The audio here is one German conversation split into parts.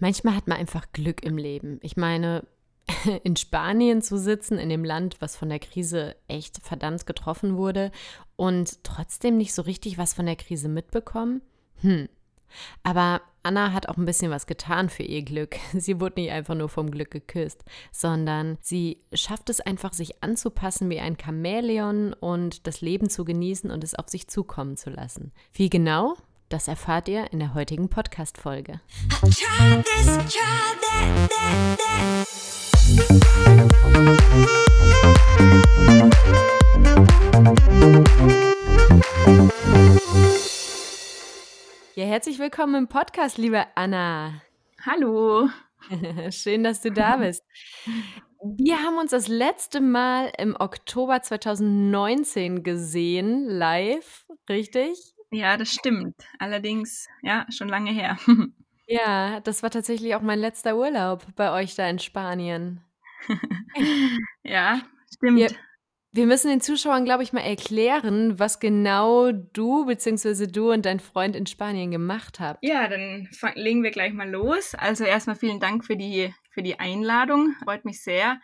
Manchmal hat man einfach Glück im Leben. Ich meine, in Spanien zu sitzen, in dem Land, was von der Krise echt verdammt getroffen wurde und trotzdem nicht so richtig was von der Krise mitbekommen? Hm. Aber Anna hat auch ein bisschen was getan für ihr Glück. Sie wurde nicht einfach nur vom Glück geküsst, sondern sie schafft es einfach, sich anzupassen wie ein Chamäleon und das Leben zu genießen und es auf sich zukommen zu lassen. Wie genau? Das erfahrt ihr in der heutigen Podcast-Folge. Ja, herzlich willkommen im Podcast, liebe Anna. Hallo. Schön, dass du da bist. Wir haben uns das letzte Mal im Oktober 2019 gesehen, live, richtig? Ja, das stimmt. Allerdings, ja, schon lange her. Ja, das war tatsächlich auch mein letzter Urlaub bei euch da in Spanien. ja, stimmt. Wir, wir müssen den Zuschauern, glaube ich, mal erklären, was genau du bzw. du und dein Freund in Spanien gemacht habt. Ja, dann legen wir gleich mal los. Also erstmal vielen Dank für die, für die Einladung. Freut mich sehr.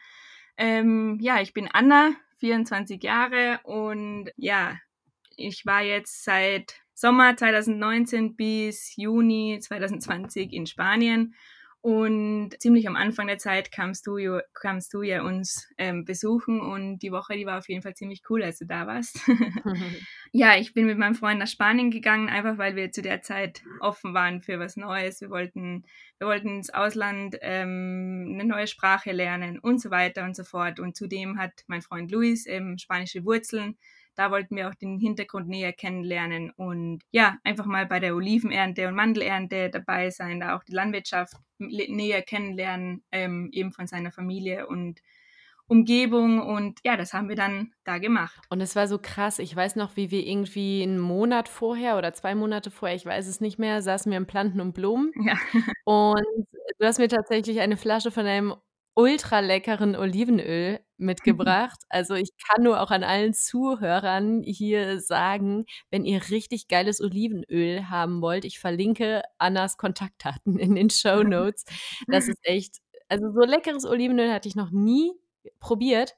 Ähm, ja, ich bin Anna, 24 Jahre und ja, ich war jetzt seit Sommer 2019 bis Juni 2020 in Spanien. Und ziemlich am Anfang der Zeit kamst du, kamst du ja uns ähm, besuchen und die Woche, die war auf jeden Fall ziemlich cool, als du da warst. ja, ich bin mit meinem Freund nach Spanien gegangen, einfach weil wir zu der Zeit offen waren für was Neues. Wir wollten, wir wollten ins Ausland ähm, eine neue Sprache lernen und so weiter und so fort. Und zudem hat mein Freund Luis ähm, spanische Wurzeln da wollten wir auch den Hintergrund näher kennenlernen und ja, einfach mal bei der Olivenernte und Mandelernte dabei sein, da auch die Landwirtschaft näher kennenlernen, ähm, eben von seiner Familie und Umgebung und ja, das haben wir dann da gemacht. Und es war so krass. Ich weiß noch, wie wir irgendwie einen Monat vorher oder zwei Monate vorher, ich weiß es nicht mehr, saßen wir im Planten und Blumen. Ja. Und du hast mir tatsächlich eine Flasche von einem ultra leckeren Olivenöl mitgebracht. Also ich kann nur auch an allen Zuhörern hier sagen, wenn ihr richtig geiles Olivenöl haben wollt, ich verlinke Annas Kontaktdaten in den Show Notes. Das ist echt, also so leckeres Olivenöl hatte ich noch nie probiert.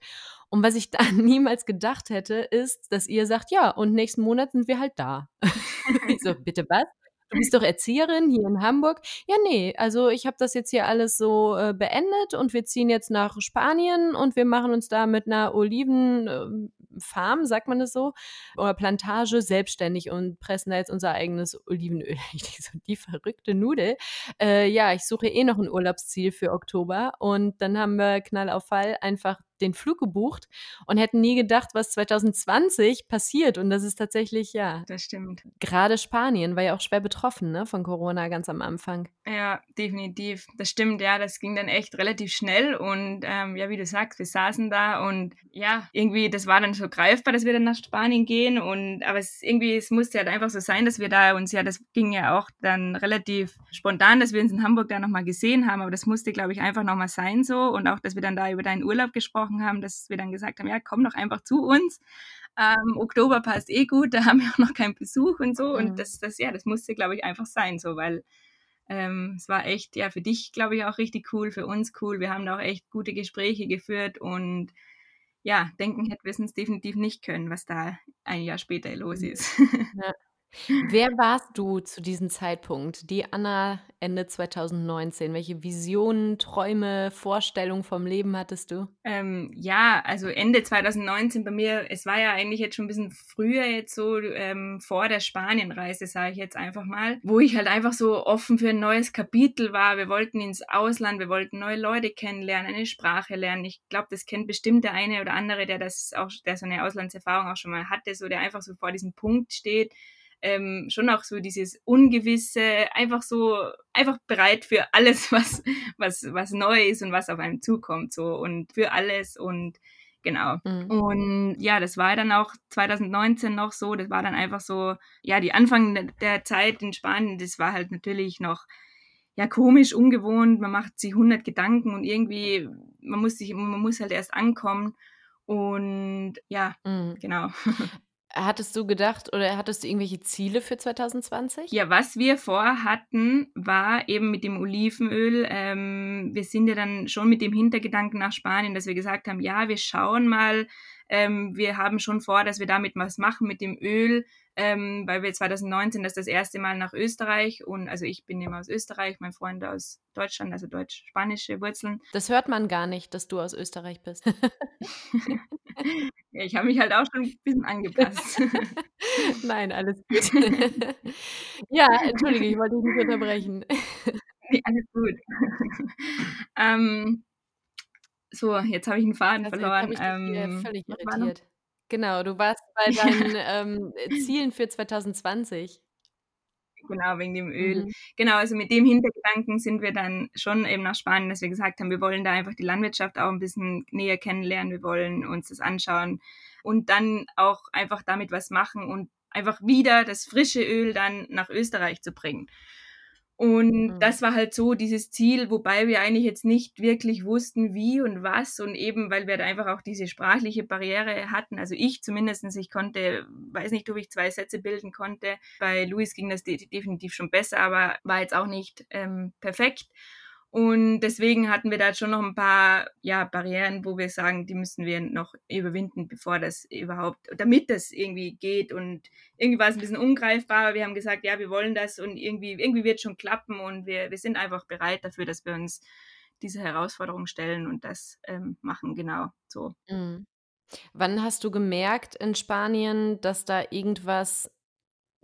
Und was ich da niemals gedacht hätte, ist, dass ihr sagt, ja, und nächsten Monat sind wir halt da. so, bitte was? Du bist doch Erzieherin hier in Hamburg. Ja, nee, also ich habe das jetzt hier alles so äh, beendet und wir ziehen jetzt nach Spanien und wir machen uns da mit einer Olivenfarm, sagt man das so, oder Plantage selbstständig und pressen da jetzt unser eigenes Olivenöl. Ich denke die verrückte Nudel. Äh, ja, ich suche eh noch ein Urlaubsziel für Oktober und dann haben wir Knall auf Fall einfach den Flug gebucht und hätten nie gedacht, was 2020 passiert. Und das ist tatsächlich, ja. Das stimmt. Gerade Spanien war ja auch schwer betroffen, ne, von Corona ganz am Anfang. Ja, definitiv. Das stimmt, ja. Das ging dann echt relativ schnell. Und ähm, ja, wie du sagst, wir saßen da und ja, irgendwie, das war dann so greifbar, dass wir dann nach Spanien gehen. Und aber es irgendwie, es musste halt einfach so sein, dass wir da uns ja, das ging ja auch dann relativ spontan, dass wir uns in Hamburg da nochmal gesehen haben. Aber das musste, glaube ich, einfach nochmal sein so. Und auch, dass wir dann da über deinen Urlaub gesprochen gesprochen haben, dass wir dann gesagt haben, ja, komm doch einfach zu uns. Ähm, Oktober passt eh gut, da haben wir auch noch keinen Besuch und so. Mhm. Und das, das, ja, das musste, glaube ich, einfach sein, so, weil ähm, es war echt, ja, für dich, glaube ich, auch richtig cool, für uns cool. Wir haben da auch echt gute Gespräche geführt und ja, denken hätten wir es definitiv nicht können, was da ein Jahr später los mhm. ist. Ja. Wer warst du zu diesem Zeitpunkt? Die Anna Ende 2019. Welche Visionen, Träume, Vorstellungen vom Leben hattest du? Ähm, ja, also Ende 2019 bei mir, es war ja eigentlich jetzt schon ein bisschen früher jetzt so ähm, vor der Spanienreise, sage ich jetzt einfach mal, wo ich halt einfach so offen für ein neues Kapitel war. Wir wollten ins Ausland, wir wollten neue Leute kennenlernen, eine Sprache lernen. Ich glaube, das kennt bestimmt der eine oder andere, der das auch, der so eine Auslandserfahrung auch schon mal hatte, so der einfach so vor diesem Punkt steht ähm, schon auch so dieses Ungewisse, einfach so, einfach bereit für alles, was, was, was neu ist und was auf einem zukommt, so und für alles und genau. Mhm. Und ja, das war dann auch 2019 noch so, das war dann einfach so, ja, die Anfang der Zeit in Spanien, das war halt natürlich noch ja komisch, ungewohnt, man macht sich 100 Gedanken und irgendwie, man muss sich, man muss halt erst ankommen und ja, mhm. genau. Hattest du gedacht oder hattest du irgendwelche Ziele für 2020? Ja, was wir vorhatten, war eben mit dem Olivenöl, ähm, wir sind ja dann schon mit dem Hintergedanken nach Spanien, dass wir gesagt haben, ja, wir schauen mal, ähm, wir haben schon vor, dass wir damit was machen mit dem Öl, ähm, weil wir 2019 das das erste Mal nach Österreich und also ich bin immer aus Österreich, mein Freund aus Deutschland, also deutsch-spanische Wurzeln. Das hört man gar nicht, dass du aus Österreich bist. ja, ich habe mich halt auch schon ein bisschen angepasst. Nein, alles gut. ja, entschuldige, ich wollte dich nicht unterbrechen. Nee, alles gut. ähm, so, jetzt habe ich einen Faden also verloren. Ich ähm, völlig irritiert. Genau, du warst bei deinen ähm, Zielen für 2020. Genau, wegen dem Öl. Mhm. Genau, also mit dem Hintergedanken sind wir dann schon eben nach Spanien, dass wir gesagt haben, wir wollen da einfach die Landwirtschaft auch ein bisschen näher kennenlernen, wir wollen uns das anschauen und dann auch einfach damit was machen und einfach wieder das frische Öl dann nach Österreich zu bringen. Und mhm. das war halt so dieses Ziel, wobei wir eigentlich jetzt nicht wirklich wussten, wie und was und eben, weil wir da einfach auch diese sprachliche Barriere hatten. Also ich zumindestens, ich konnte, weiß nicht, ob ich zwei Sätze bilden konnte. Bei Luis ging das de definitiv schon besser, aber war jetzt auch nicht ähm, perfekt. Und deswegen hatten wir da schon noch ein paar ja, Barrieren, wo wir sagen, die müssen wir noch überwinden, bevor das überhaupt, damit das irgendwie geht. Und irgendwie war es ein bisschen ungreifbar. aber Wir haben gesagt, ja, wir wollen das und irgendwie, irgendwie wird es schon klappen und wir, wir sind einfach bereit dafür, dass wir uns diese Herausforderung stellen und das ähm, machen, genau so. Mhm. Wann hast du gemerkt in Spanien, dass da irgendwas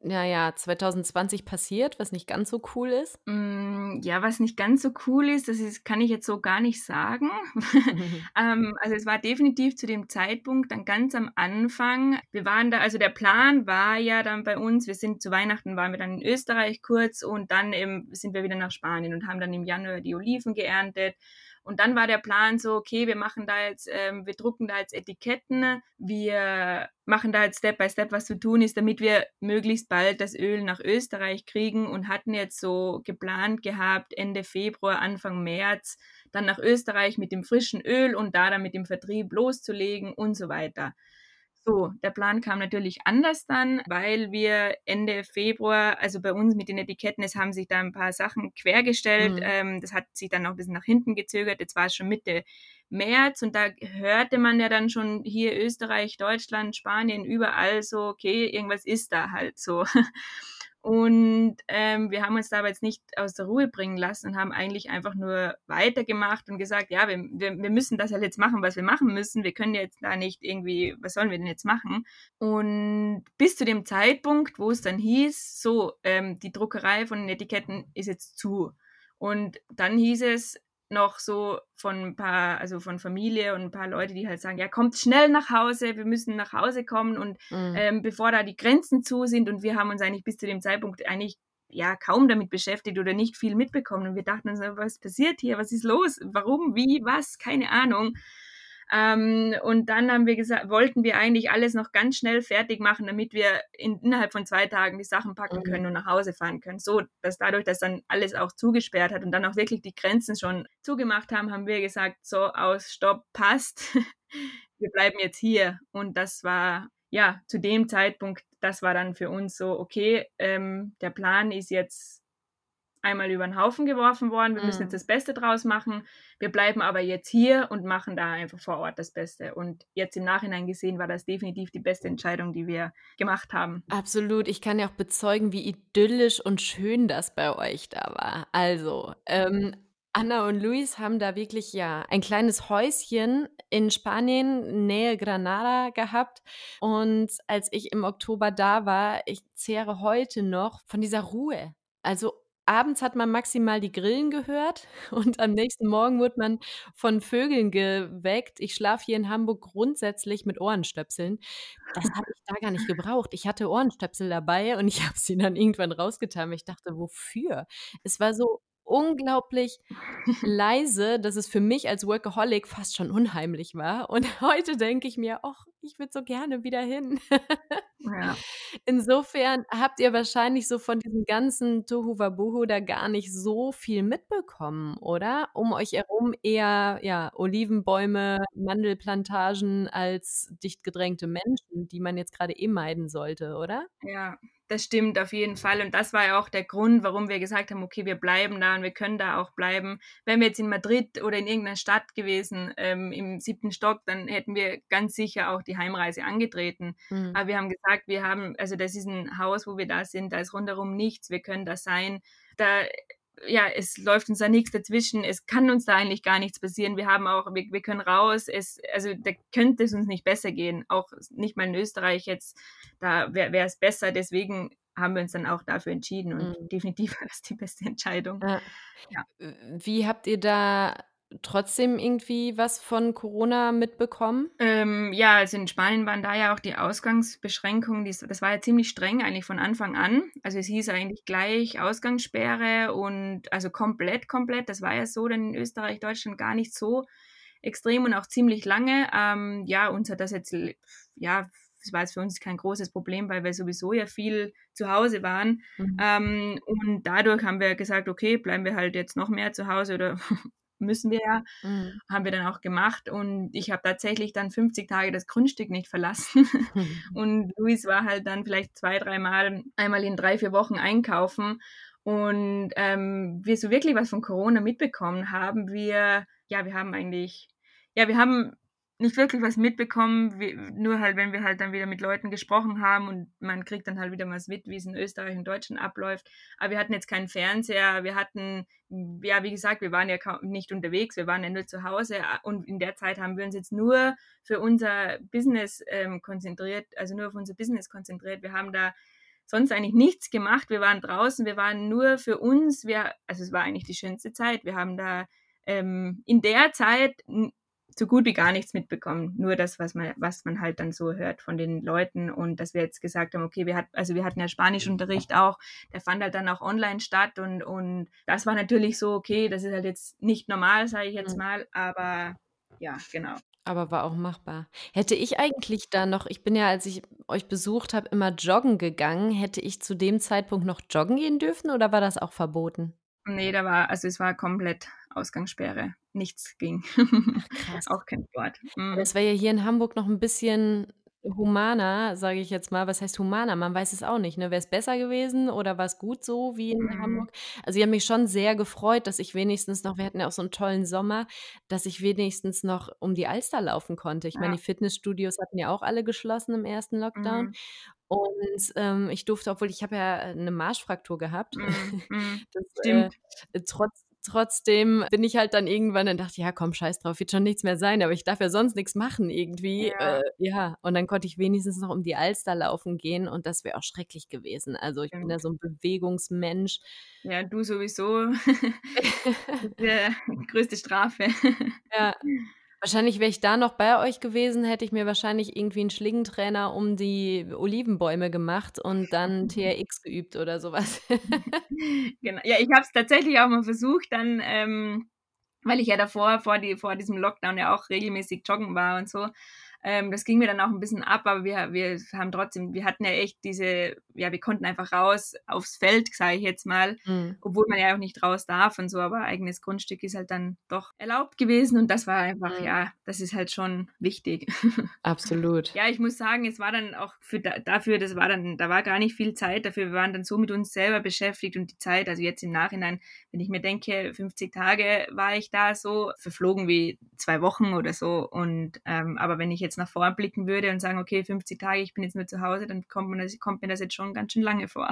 naja, 2020 passiert, was nicht ganz so cool ist? Mm, ja, was nicht ganz so cool ist, das ist, kann ich jetzt so gar nicht sagen. ähm, also es war definitiv zu dem Zeitpunkt dann ganz am Anfang. Wir waren da, also der Plan war ja dann bei uns, wir sind zu Weihnachten waren wir dann in Österreich kurz und dann eben sind wir wieder nach Spanien und haben dann im Januar die Oliven geerntet. Und dann war der Plan so, okay, wir machen da jetzt, ähm, wir drucken da jetzt Etiketten, wir machen da jetzt Step by Step, was zu tun ist, damit wir möglichst bald das Öl nach Österreich kriegen und hatten jetzt so geplant gehabt, Ende Februar, Anfang März, dann nach Österreich mit dem frischen Öl und da dann mit dem Vertrieb loszulegen und so weiter. So, der Plan kam natürlich anders dann, weil wir Ende Februar, also bei uns mit den Etiketten, es haben sich da ein paar Sachen quergestellt. Mhm. Ähm, das hat sich dann noch ein bisschen nach hinten gezögert. Jetzt war es schon Mitte März und da hörte man ja dann schon hier Österreich, Deutschland, Spanien, überall so, okay, irgendwas ist da halt so. Und ähm, wir haben uns da aber jetzt nicht aus der Ruhe bringen lassen und haben eigentlich einfach nur weitergemacht und gesagt, ja, wir, wir, wir müssen das halt jetzt machen, was wir machen müssen. Wir können jetzt da nicht irgendwie, was sollen wir denn jetzt machen? Und bis zu dem Zeitpunkt, wo es dann hieß, so, ähm, die Druckerei von den Etiketten ist jetzt zu. Und dann hieß es, noch so von ein paar, also von Familie und ein paar Leute, die halt sagen, ja, kommt schnell nach Hause, wir müssen nach Hause kommen und mhm. ähm, bevor da die Grenzen zu sind und wir haben uns eigentlich bis zu dem Zeitpunkt eigentlich ja kaum damit beschäftigt oder nicht viel mitbekommen und wir dachten uns, was passiert hier, was ist los, warum, wie, was, keine Ahnung. Ähm, und dann haben wir gesagt, wollten wir eigentlich alles noch ganz schnell fertig machen, damit wir in, innerhalb von zwei Tagen die Sachen packen mhm. können und nach Hause fahren können. So, dass dadurch, dass dann alles auch zugesperrt hat und dann auch wirklich die Grenzen schon zugemacht haben, haben wir gesagt, so aus, stopp, passt. wir bleiben jetzt hier. Und das war ja zu dem Zeitpunkt, das war dann für uns so, okay, ähm, der Plan ist jetzt einmal über den Haufen geworfen worden. Wir mhm. müssen jetzt das Beste draus machen. Wir bleiben aber jetzt hier und machen da einfach vor Ort das Beste. Und jetzt im Nachhinein gesehen war das definitiv die beste Entscheidung, die wir gemacht haben. Absolut. Ich kann ja auch bezeugen, wie idyllisch und schön das bei euch da war. Also, ähm, Anna und Luis haben da wirklich ja ein kleines Häuschen in Spanien, Nähe Granada gehabt. Und als ich im Oktober da war, ich zehre heute noch von dieser Ruhe. Also abends hat man maximal die Grillen gehört und am nächsten Morgen wurde man von Vögeln geweckt. Ich schlafe hier in Hamburg grundsätzlich mit Ohrenstöpseln. Das habe ich da gar nicht gebraucht. Ich hatte Ohrenstöpsel dabei und ich habe sie dann irgendwann rausgetan. Ich dachte, wofür? Es war so unglaublich leise, dass es für mich als Workaholic fast schon unheimlich war. Und heute denke ich mir, ach, ich würde so gerne wieder hin. Ja. Insofern habt ihr wahrscheinlich so von diesem ganzen Tohuwabohu da gar nicht so viel mitbekommen, oder? Um euch herum eher, ja, Olivenbäume, Mandelplantagen als dicht gedrängte Menschen, die man jetzt gerade eh meiden sollte, oder? Ja, das stimmt auf jeden Fall. Und das war ja auch der Grund, warum wir gesagt haben, okay, wir bleiben da und wir können da auch bleiben. Wären wir jetzt in Madrid oder in irgendeiner Stadt gewesen, ähm, im siebten Stock, dann hätten wir ganz sicher auch die Heimreise angetreten. Mhm. Aber wir haben gesagt, wir haben, also das ist ein Haus, wo wir da sind, da ist rundherum nichts, wir können da sein. Da ja, es läuft uns da nichts dazwischen, es kann uns da eigentlich gar nichts passieren. Wir haben auch, wir, wir können raus, es, also da könnte es uns nicht besser gehen. Auch nicht mal in Österreich jetzt, da wäre es besser. Deswegen haben wir uns dann auch dafür entschieden und mhm. definitiv war das die beste Entscheidung. Ja. Ja. Wie habt ihr da trotzdem irgendwie was von Corona mitbekommen? Ähm, ja, also in Spanien waren da ja auch die Ausgangsbeschränkungen, die, das war ja ziemlich streng eigentlich von Anfang an. Also es hieß eigentlich gleich Ausgangssperre und also komplett, komplett. Das war ja so, denn in Österreich, Deutschland gar nicht so extrem und auch ziemlich lange. Ähm, ja, uns hat das jetzt, ja, das war jetzt für uns kein großes Problem, weil wir sowieso ja viel zu Hause waren. Mhm. Ähm, und dadurch haben wir gesagt, okay, bleiben wir halt jetzt noch mehr zu Hause oder müssen wir ja, mhm. haben wir dann auch gemacht. Und ich habe tatsächlich dann 50 Tage das Grundstück nicht verlassen. Und Luis war halt dann vielleicht zwei, dreimal, einmal in drei, vier Wochen einkaufen. Und ähm, wir so wirklich was von Corona mitbekommen haben, wir, ja, wir haben eigentlich, ja, wir haben nicht wirklich was mitbekommen, wie, nur halt, wenn wir halt dann wieder mit Leuten gesprochen haben und man kriegt dann halt wieder was mit, wie es in Österreich und Deutschland abläuft. Aber wir hatten jetzt keinen Fernseher, wir hatten, ja, wie gesagt, wir waren ja nicht unterwegs, wir waren ja nur zu Hause und in der Zeit haben wir uns jetzt nur für unser Business ähm, konzentriert, also nur auf unser Business konzentriert. Wir haben da sonst eigentlich nichts gemacht, wir waren draußen, wir waren nur für uns, wir, also es war eigentlich die schönste Zeit. Wir haben da ähm, in der Zeit so gut wie gar nichts mitbekommen. Nur das, was man, was man halt dann so hört von den Leuten und dass wir jetzt gesagt haben, okay, wir hatten, also wir hatten ja Spanischunterricht auch, der fand halt dann auch online statt und, und das war natürlich so, okay, das ist halt jetzt nicht normal, sage ich jetzt mhm. mal, aber ja, genau. Aber war auch machbar. Hätte ich eigentlich da noch, ich bin ja, als ich euch besucht habe, immer joggen gegangen, hätte ich zu dem Zeitpunkt noch joggen gehen dürfen oder war das auch verboten? Nee, da war, also es war komplett Ausgangssperre. Nichts ging. Ach, krass. Auch kein Sport. Mhm. Das wäre ja hier in Hamburg noch ein bisschen humaner, sage ich jetzt mal. Was heißt humaner? Man weiß es auch nicht. Ne? Wäre es besser gewesen oder war es gut so wie in mhm. Hamburg? Also ich habe mich schon sehr gefreut, dass ich wenigstens noch, wir hatten ja auch so einen tollen Sommer, dass ich wenigstens noch um die Alster laufen konnte. Ich ja. meine, die Fitnessstudios hatten ja auch alle geschlossen im ersten Lockdown. Mhm. Und ähm, ich durfte, obwohl ich habe ja eine Marschfraktur gehabt, mhm. mhm. das, äh, trotz, trotzdem bin ich halt dann irgendwann und dachte, ja komm, scheiß drauf, wird schon nichts mehr sein, aber ich darf ja sonst nichts machen irgendwie. Ja. Äh, ja. Und dann konnte ich wenigstens noch um die Alster laufen gehen und das wäre auch schrecklich gewesen. Also ich bin ja so ein Bewegungsmensch. Ja, du sowieso. Der größte Strafe. Ja. Wahrscheinlich wäre ich da noch bei euch gewesen, hätte ich mir wahrscheinlich irgendwie einen Schlingentrainer um die Olivenbäume gemacht und dann TRX geübt oder sowas. genau. Ja, ich habe es tatsächlich auch mal versucht, dann, ähm, weil ich ja davor, vor, die, vor diesem Lockdown ja auch regelmäßig joggen war und so. Ähm, das ging mir dann auch ein bisschen ab, aber wir, wir haben trotzdem, wir hatten ja echt diese, ja, wir konnten einfach raus aufs Feld, sage ich jetzt mal, mhm. obwohl man ja auch nicht raus darf und so, aber eigenes Grundstück ist halt dann doch erlaubt gewesen und das war einfach, mhm. ja, das ist halt schon wichtig. Absolut. ja, ich muss sagen, es war dann auch für dafür, das war dann, da war gar nicht viel Zeit dafür, wir waren dann so mit uns selber beschäftigt und die Zeit, also jetzt im Nachhinein, wenn ich mir denke, 50 Tage war ich da so, verflogen wie zwei Wochen oder so und ähm, aber wenn ich jetzt jetzt nach vorn blicken würde und sagen, okay, 50 Tage, ich bin jetzt nur zu Hause, dann kommt, man das, kommt mir das jetzt schon ganz schön lange vor.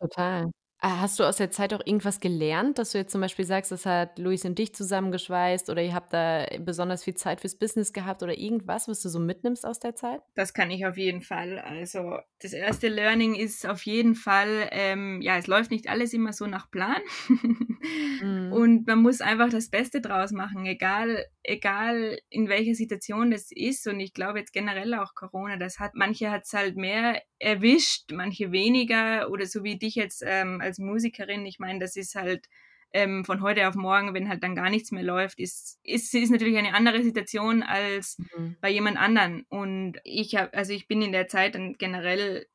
Total. Ah, hast du aus der Zeit auch irgendwas gelernt, dass du jetzt zum Beispiel sagst, das hat Luis und dich zusammengeschweißt oder ihr habt da besonders viel Zeit fürs Business gehabt oder irgendwas, was du so mitnimmst aus der Zeit? Das kann ich auf jeden Fall. Also das erste Learning ist auf jeden Fall, ähm, ja, es läuft nicht alles immer so nach Plan mhm. und man muss einfach das Beste draus machen, egal, egal in welcher Situation das ist. Und ich glaube jetzt generell auch Corona, das hat, manche hat es halt mehr erwischt, manche weniger oder so wie dich jetzt ähm, als Musikerin. Ich meine, das ist halt ähm, von heute auf morgen, wenn halt dann gar nichts mehr läuft, ist, ist, ist natürlich eine andere Situation als mhm. bei jemand anderen. Und ich habe, also ich bin in der Zeit dann generell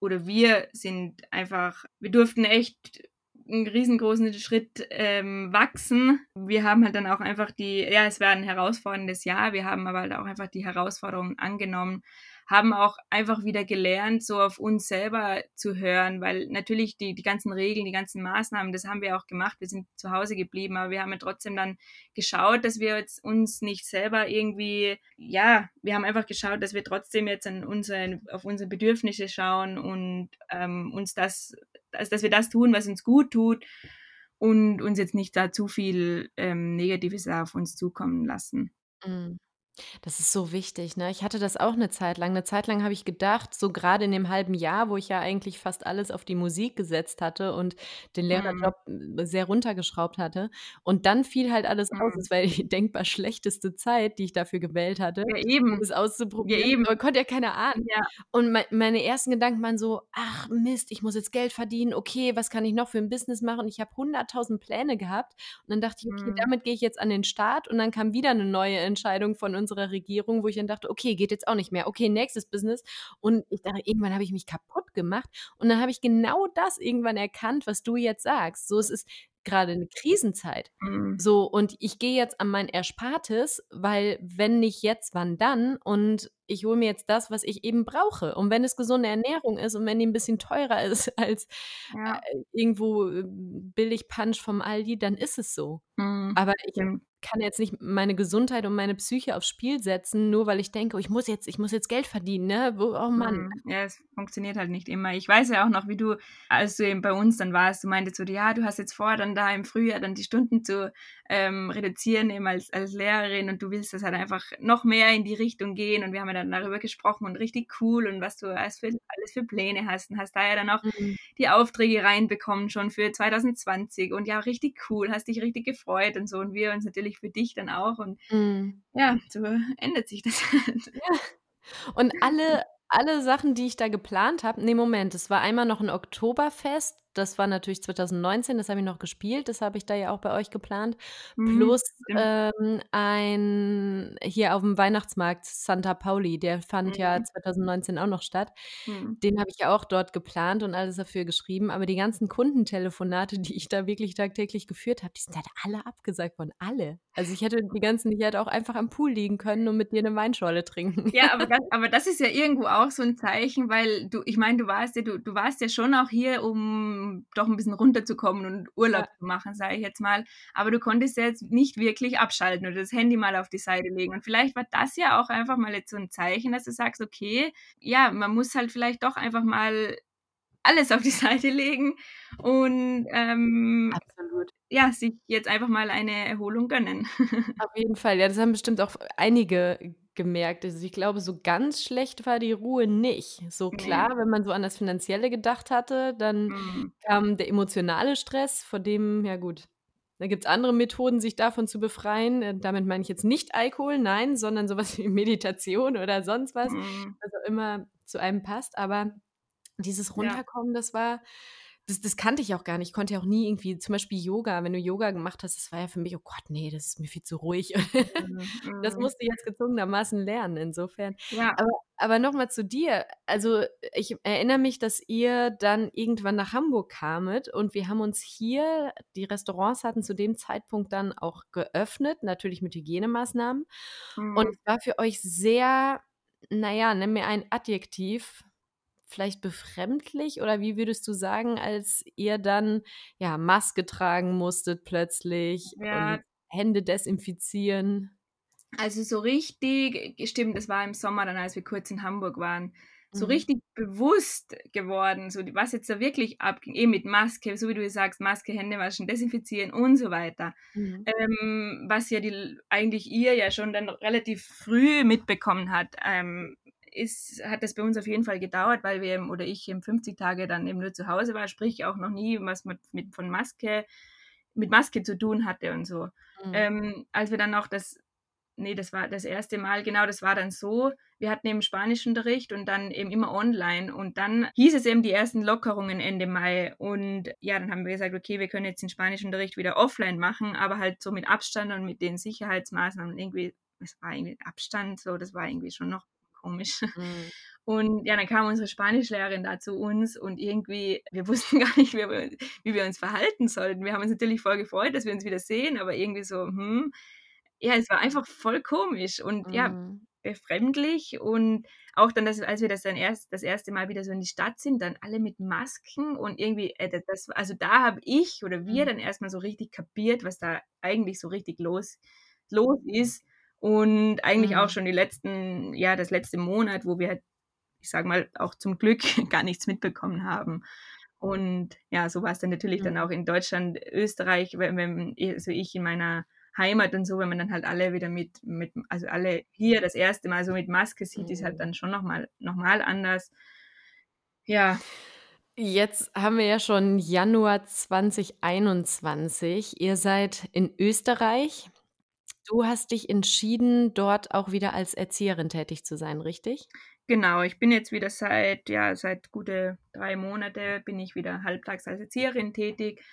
oder wir sind einfach, wir durften echt einen riesengroßen Schritt ähm, wachsen. Wir haben halt dann auch einfach die, ja, es war ein herausforderndes Jahr, wir haben aber halt auch einfach die Herausforderungen angenommen, haben auch einfach wieder gelernt, so auf uns selber zu hören, weil natürlich die, die ganzen Regeln, die ganzen Maßnahmen, das haben wir auch gemacht. Wir sind zu Hause geblieben, aber wir haben ja trotzdem dann geschaut, dass wir jetzt uns nicht selber irgendwie, ja, wir haben einfach geschaut, dass wir trotzdem jetzt an unsere, auf unsere Bedürfnisse schauen und ähm, uns das, also dass wir das tun, was uns gut tut und uns jetzt nicht da zu viel ähm, Negatives auf uns zukommen lassen. Mhm. Das ist so wichtig, ne? Ich hatte das auch eine Zeit lang. Eine Zeit lang habe ich gedacht, so gerade in dem halben Jahr, wo ich ja eigentlich fast alles auf die Musik gesetzt hatte und den Mhm. Lehrerjob äh, sehr runtergeschraubt hatte. Und dann fiel halt alles aus. Mhm. Es war die denkbar schlechteste Zeit, die ich dafür gewählt hatte, Ja, eben. um es Ja, auszuprobieren. eben. Aber konnte ja keiner ahnen. Ja. Und mei meine ersten Gedanken waren so: „Ach Mist, ich muss jetzt Geld verdienen. Okay, was kann ich noch für ein Business machen?“ Ich habe 100.000 Pläne gehabt und dann dachte ich: „Okay, Mhm. damit gehe ich jetzt an den Start.“ Und dann kam wieder eine neue Entscheidung von uns unserer Regierung, wo ich dann dachte, okay, geht jetzt auch nicht mehr. Okay, nächstes Business. Und ich dachte, irgendwann habe ich mich kaputt gemacht. Und dann habe ich genau das irgendwann erkannt, was du jetzt sagst. So, es ist gerade eine Krisenzeit. Mhm. So, und ich gehe jetzt an mein Erspartes, weil wenn nicht jetzt, wann dann? Und ich hole mir jetzt das, was ich eben brauche. Und wenn es gesunde Ernährung ist und wenn die ein bisschen teurer ist als ja. äh, irgendwo äh, billig Punch vom Aldi, dann ist es so. Mhm. Aber ich kann jetzt nicht meine Gesundheit und meine Psyche aufs Spiel setzen, nur weil ich denke, oh, ich muss jetzt, ich muss jetzt Geld verdienen, ne? Oh Mann. Mhm. Ja, es funktioniert halt nicht immer. Ich weiß ja auch noch, wie du, als du eben bei uns dann warst, du meintest so, ja, du hast jetzt vor, dann da im Frühjahr dann die Stunden zu ähm, reduzieren, eben als, als Lehrerin und du willst das halt einfach noch mehr in die Richtung gehen und wir haben ja dann darüber gesprochen und richtig cool und was du alles für, alles für Pläne hast und hast da ja dann auch mhm. die Aufträge reinbekommen schon für 2020 und ja, richtig cool, hast dich richtig gefreut und so und wir uns natürlich für dich dann auch und mhm. ja, so ändert sich das halt. Ja. Und alle, alle Sachen, die ich da geplant habe, nee, Moment, es war einmal noch ein Oktoberfest, das war natürlich 2019, das habe ich noch gespielt, das habe ich da ja auch bei euch geplant. Mhm, Plus ähm, ein hier auf dem Weihnachtsmarkt Santa Pauli, der fand mhm. ja 2019 auch noch statt. Mhm. Den habe ich ja auch dort geplant und alles dafür geschrieben. Aber die ganzen Kundentelefonate, die ich da wirklich tagtäglich geführt habe, die sind halt alle abgesagt worden. Alle. Also ich hätte die ganzen, ich hätte auch einfach am Pool liegen können und mit dir eine Weinschorle trinken. Ja, aber das, aber das ist ja irgendwo auch so ein Zeichen, weil du, ich meine, du warst ja, du, du warst ja schon auch hier, um doch ein bisschen runterzukommen und Urlaub ja. zu machen, sage ich jetzt mal. Aber du konntest jetzt nicht wirklich abschalten oder das Handy mal auf die Seite legen. Und vielleicht war das ja auch einfach mal jetzt so ein Zeichen, dass du sagst, okay, ja, man muss halt vielleicht doch einfach mal alles auf die Seite legen und ähm, Absolut. ja, sich jetzt einfach mal eine Erholung gönnen. Auf jeden Fall, ja, das haben bestimmt auch einige gemerkt. Also ich glaube, so ganz schlecht war die Ruhe nicht. So klar, wenn man so an das Finanzielle gedacht hatte, dann mhm. kam der emotionale Stress, vor dem, ja gut, da gibt es andere Methoden, sich davon zu befreien. Äh, damit meine ich jetzt nicht Alkohol, nein, sondern sowas wie Meditation oder sonst was, mhm. was auch immer zu einem passt. Aber dieses Runterkommen, ja. das war, das, das kannte ich auch gar nicht. Ich konnte ja auch nie irgendwie, zum Beispiel Yoga, wenn du Yoga gemacht hast, das war ja für mich, oh Gott, nee, das ist mir viel zu ruhig. Mhm. das mhm. musste ich jetzt gezwungenermaßen lernen, insofern. Ja. Aber, aber nochmal zu dir. Also, ich erinnere mich, dass ihr dann irgendwann nach Hamburg kamet und wir haben uns hier, die Restaurants hatten zu dem Zeitpunkt dann auch geöffnet, natürlich mit Hygienemaßnahmen. Mhm. Und es war für euch sehr, naja, nimm mir ein Adjektiv, vielleicht befremdlich oder wie würdest du sagen, als ihr dann ja Maske tragen musstet plötzlich ja. und Hände desinfizieren? Also so richtig, stimmt, das war im Sommer dann, als wir kurz in Hamburg waren, so mhm. richtig bewusst geworden, so was jetzt da wirklich abging, eben mit Maske, so wie du sagst, Maske, Hände waschen, desinfizieren und so weiter. Mhm. Ähm, was ja die, eigentlich ihr ja schon dann relativ früh mitbekommen hat, ähm, ist, hat das bei uns auf jeden Fall gedauert, weil wir oder ich eben 50 Tage dann eben nur zu Hause war, sprich auch noch nie was mit, mit von Maske, mit Maske zu tun hatte und so. Mhm. Ähm, als wir dann noch das, nee, das war das erste Mal, genau, das war dann so, wir hatten eben Spanischunterricht und dann eben immer online. Und dann hieß es eben die ersten Lockerungen Ende Mai. Und ja, dann haben wir gesagt, okay, wir können jetzt den Spanischunterricht wieder offline machen, aber halt so mit Abstand und mit den Sicherheitsmaßnahmen. Irgendwie, es war irgendwie Abstand, so, das war irgendwie schon noch komisch. Mhm. Und ja, dann kam unsere Spanischlehrerin da zu uns und irgendwie, wir wussten gar nicht, wie wir, wie wir uns verhalten sollten. Wir haben uns natürlich voll gefreut, dass wir uns wieder sehen, aber irgendwie so, hm, ja, es war einfach voll komisch und mhm. ja, befremdlich und auch dann, dass, als wir das dann erst das erste Mal wieder so in die Stadt sind, dann alle mit Masken und irgendwie, äh, das, also da habe ich oder wir mhm. dann erstmal so richtig kapiert, was da eigentlich so richtig los, los ist und eigentlich mhm. auch schon die letzten, ja, das letzte Monat, wo wir halt ich sage mal, auch zum Glück gar nichts mitbekommen haben. Und ja, so war es dann natürlich mhm. dann auch in Deutschland, Österreich, wenn, wenn also ich in meiner Heimat und so, wenn man dann halt alle wieder mit, mit also alle hier das erste Mal so mit Maske sieht, mhm. ist halt mhm. dann schon nochmal noch mal anders. Ja. Jetzt haben wir ja schon Januar 2021. Ihr seid in Österreich. Du hast dich entschieden, dort auch wieder als Erzieherin tätig zu sein, richtig? Genau, ich bin jetzt wieder seit, ja, seit gute drei Monate bin ich wieder halbtags als Erzieherin tätig.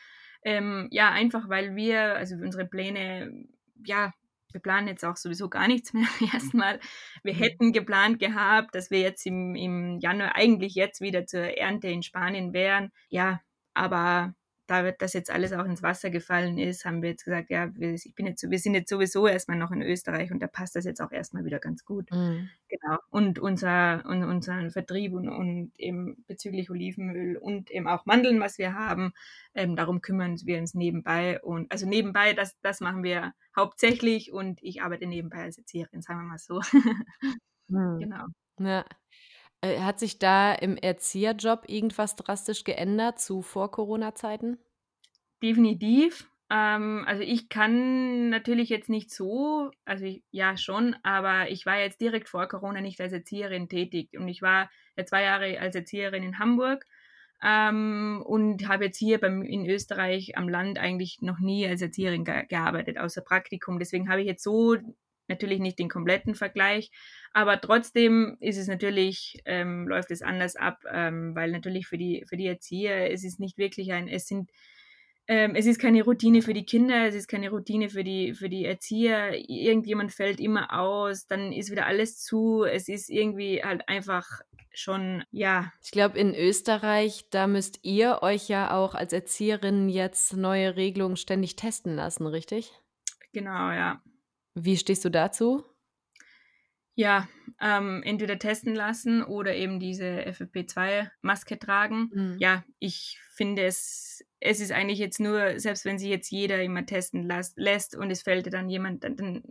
Ähm, ja, einfach weil wir, also unsere Pläne, ja, wir planen jetzt auch sowieso gar nichts mehr erstmal. Wir mhm. hätten geplant gehabt, dass wir jetzt im, im Januar eigentlich jetzt wieder zur Ernte in Spanien wären. Ja, aber da das jetzt alles auch ins Wasser gefallen ist, haben wir jetzt gesagt, ja, wir, ich bin jetzt, wir sind jetzt sowieso erstmal noch in Österreich und da passt das jetzt auch erstmal wieder ganz gut. Mhm. Genau. Und unser, und unseren Vertrieb und, und eben bezüglich Olivenöl und eben auch Mandeln, was wir haben, ähm, darum kümmern wir uns nebenbei. Und also nebenbei, das, das machen wir hauptsächlich und ich arbeite nebenbei als Erzieherin, sagen wir mal so. mhm. Genau. Ja. Äh, hat sich da im Erzieherjob irgendwas drastisch geändert zu Vor-Corona-Zeiten? Definitiv. Ähm, also ich kann natürlich jetzt nicht so, also ich, ja schon, aber ich war jetzt direkt vor Corona nicht als Erzieherin tätig und ich war ja zwei Jahre als Erzieherin in Hamburg ähm, und habe jetzt hier beim, in Österreich am Land eigentlich noch nie als Erzieherin ge gearbeitet, außer Praktikum. Deswegen habe ich jetzt so natürlich nicht den kompletten Vergleich, aber trotzdem ist es natürlich, ähm, läuft es anders ab, ähm, weil natürlich für die, für die Erzieher, es ist nicht wirklich ein, es sind, ähm, es ist keine Routine für die Kinder, es ist keine Routine für die, für die Erzieher. Irgendjemand fällt immer aus, dann ist wieder alles zu. Es ist irgendwie halt einfach schon, ja. Ich glaube, in Österreich, da müsst ihr euch ja auch als Erzieherin jetzt neue Regelungen ständig testen lassen, richtig? Genau, ja. Wie stehst du dazu? Ja, ähm, entweder testen lassen oder eben diese FFP2-Maske tragen. Mhm. Ja, ich finde es, es ist eigentlich jetzt nur, selbst wenn sie jetzt jeder immer testen las, lässt und es fällt dann jemand, dann, dann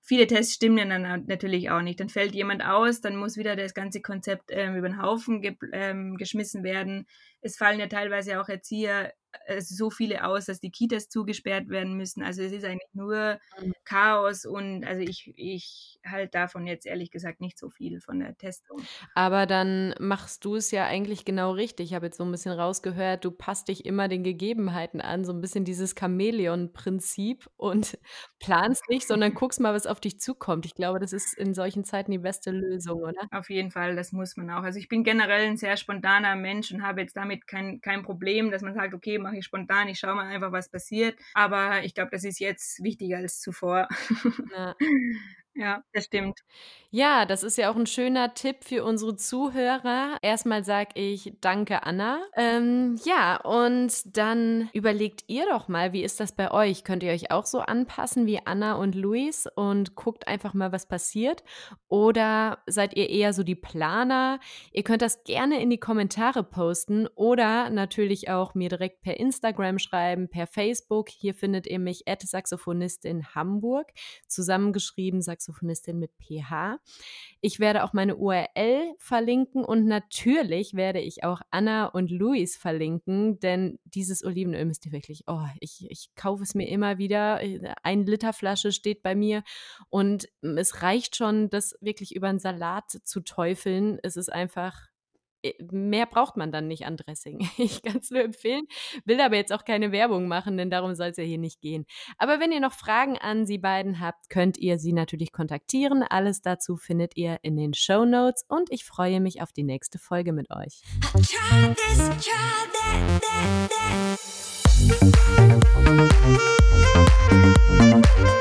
viele Tests stimmen dann natürlich auch nicht. Dann fällt jemand aus, dann muss wieder das ganze Konzept ähm, über den Haufen ge ähm, geschmissen werden. Es fallen ja teilweise auch Erzieher so viele aus, dass die Kitas zugesperrt werden müssen. Also es ist eigentlich nur mhm. Chaos und also ich, ich halte davon jetzt ehrlich gesagt nicht so viel von der Testung. Aber dann machst du es ja eigentlich genau richtig. Ich habe jetzt so ein bisschen rausgehört, du passt dich immer den Gegebenheiten an, so ein bisschen dieses Chamäleon-Prinzip und planst nicht, sondern guckst mal, was auf dich zukommt. Ich glaube, das ist in solchen Zeiten die beste Lösung, oder? Auf jeden Fall, das muss man auch. Also ich bin generell ein sehr spontaner Mensch und habe jetzt damit kein, kein Problem, dass man sagt, okay, mache ich spontan, ich schaue mal einfach, was passiert. Aber ich glaube, das ist jetzt wichtiger als zuvor. Ja. Ja, das stimmt. Ja, das ist ja auch ein schöner Tipp für unsere Zuhörer. Erstmal sage ich Danke, Anna. Ähm, ja, und dann überlegt ihr doch mal, wie ist das bei euch? Könnt ihr euch auch so anpassen wie Anna und Luis und guckt einfach mal, was passiert? Oder seid ihr eher so die Planer? Ihr könnt das gerne in die Kommentare posten oder natürlich auch mir direkt per Instagram schreiben, per Facebook. Hier findet ihr mich Saxophonistin Hamburg, zusammengeschrieben Saxophonistin Saxophonistin mit PH. Ich werde auch meine URL verlinken und natürlich werde ich auch Anna und Luis verlinken, denn dieses Olivenöl müsst ihr wirklich, oh, ich, ich kaufe es mir immer wieder. Ein Liter Flasche steht bei mir und es reicht schon, das wirklich über einen Salat zu teufeln. Es ist einfach äh, mehr braucht man dann nicht an Dressing. Ich kann es nur empfehlen, will aber jetzt auch keine Werbung machen, denn darum soll es ja hier nicht gehen. Aber wenn ihr noch Fragen an sie beiden habt, könnt ihr sie natürlich kontaktieren. Alles dazu findet ihr in den Show Notes und ich freue mich auf die nächste Folge mit euch. I